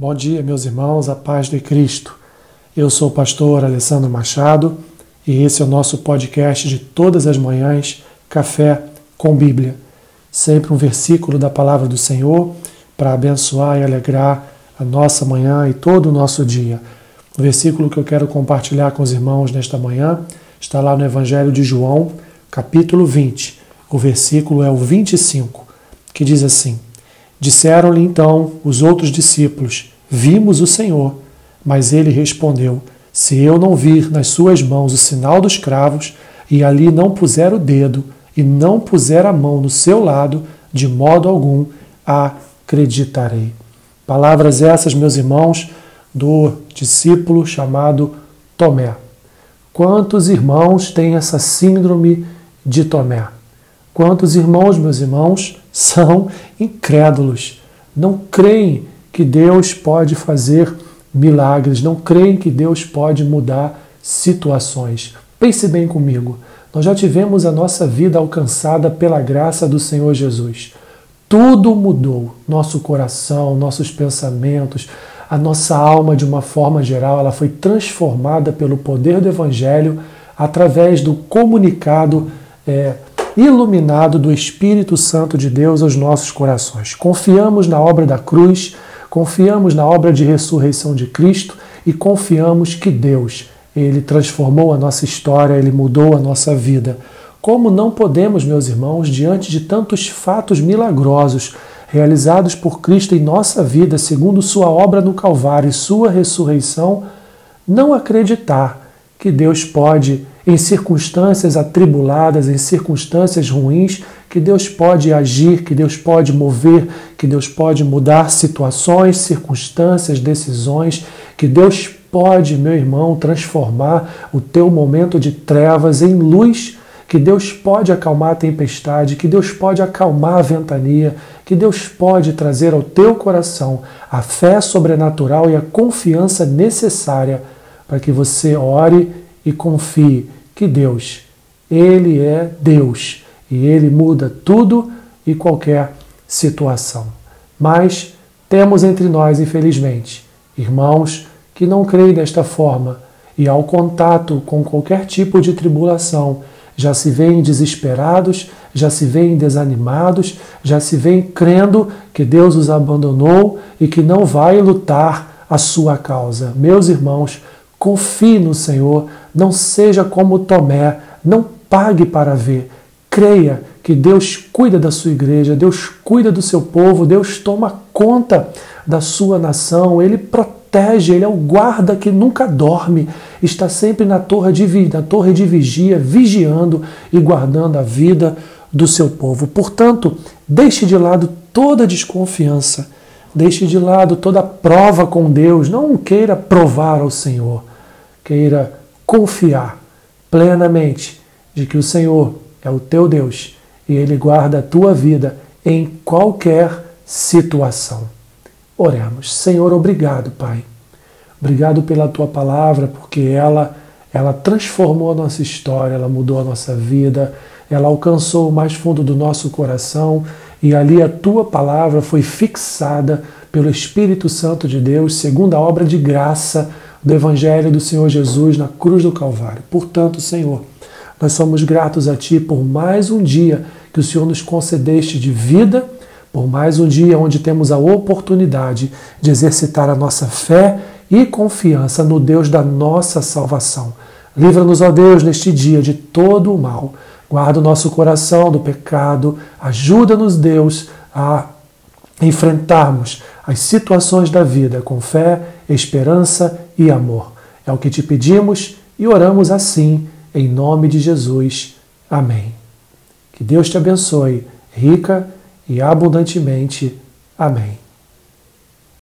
Bom dia, meus irmãos, a paz de Cristo. Eu sou o pastor Alessandro Machado e esse é o nosso podcast de todas as manhãs, Café com Bíblia. Sempre um versículo da palavra do Senhor para abençoar e alegrar a nossa manhã e todo o nosso dia. O versículo que eu quero compartilhar com os irmãos nesta manhã está lá no Evangelho de João, capítulo 20. O versículo é o 25, que diz assim: Disseram-lhe então os outros discípulos: Vimos o Senhor. Mas ele respondeu: Se eu não vir nas suas mãos o sinal dos cravos, e ali não puser o dedo, e não puser a mão no seu lado, de modo algum acreditarei. Palavras essas, meus irmãos, do discípulo chamado Tomé. Quantos irmãos têm essa síndrome de Tomé? Quantos irmãos, meus irmãos, são incrédulos, não creem que Deus pode fazer milagres, não creem que Deus pode mudar situações. Pense bem comigo. Nós já tivemos a nossa vida alcançada pela graça do Senhor Jesus. Tudo mudou. Nosso coração, nossos pensamentos, a nossa alma, de uma forma geral, ela foi transformada pelo poder do Evangelho através do comunicado é, iluminado do Espírito Santo de Deus aos nossos corações. Confiamos na obra da cruz, confiamos na obra de ressurreição de Cristo e confiamos que Deus, ele transformou a nossa história, ele mudou a nossa vida. Como não podemos, meus irmãos, diante de tantos fatos milagrosos realizados por Cristo em nossa vida, segundo sua obra no Calvário e sua ressurreição, não acreditar que Deus pode em circunstâncias atribuladas, em circunstâncias ruins, que Deus pode agir, que Deus pode mover, que Deus pode mudar situações, circunstâncias, decisões, que Deus pode, meu irmão, transformar o teu momento de trevas em luz, que Deus pode acalmar a tempestade, que Deus pode acalmar a ventania, que Deus pode trazer ao teu coração a fé sobrenatural e a confiança necessária para que você ore e confie que Deus, Ele é Deus e Ele muda tudo e qualquer situação. Mas temos entre nós, infelizmente, irmãos que não creem desta forma e, ao contato com qualquer tipo de tribulação, já se veem desesperados, já se veem desanimados, já se veem crendo que Deus os abandonou e que não vai lutar a sua causa. Meus irmãos, confie no Senhor, não seja como Tomé, não pague para ver. Creia que Deus cuida da sua igreja, Deus cuida do seu povo, Deus toma conta da sua nação, Ele protege, Ele é o guarda que nunca dorme, está sempre na torre de, na torre de vigia, vigiando e guardando a vida do seu povo. Portanto, deixe de lado toda desconfiança, deixe de lado toda prova com Deus, não queira provar ao Senhor, queira confiar plenamente de que o Senhor é o teu Deus e Ele guarda a tua vida em qualquer situação. Oremos. Senhor, obrigado, Pai. Obrigado pela tua palavra, porque ela ela transformou a nossa história, ela mudou a nossa vida, ela alcançou o mais fundo do nosso coração e ali a tua palavra foi fixada pelo Espírito Santo de Deus, segundo a obra de graça do Evangelho do Senhor Jesus na cruz do Calvário. Portanto, Senhor, nós somos gratos a Ti por mais um dia que o Senhor nos concedeste de vida, por mais um dia onde temos a oportunidade de exercitar a nossa fé e confiança no Deus da nossa salvação. Livra-nos, ó Deus, neste dia de todo o mal. Guarda o nosso coração do pecado. Ajuda-nos, Deus, a enfrentarmos as situações da vida com fé, esperança e amor. É o que te pedimos e oramos assim, em nome de Jesus. Amém. Que Deus te abençoe, rica e abundantemente. Amém.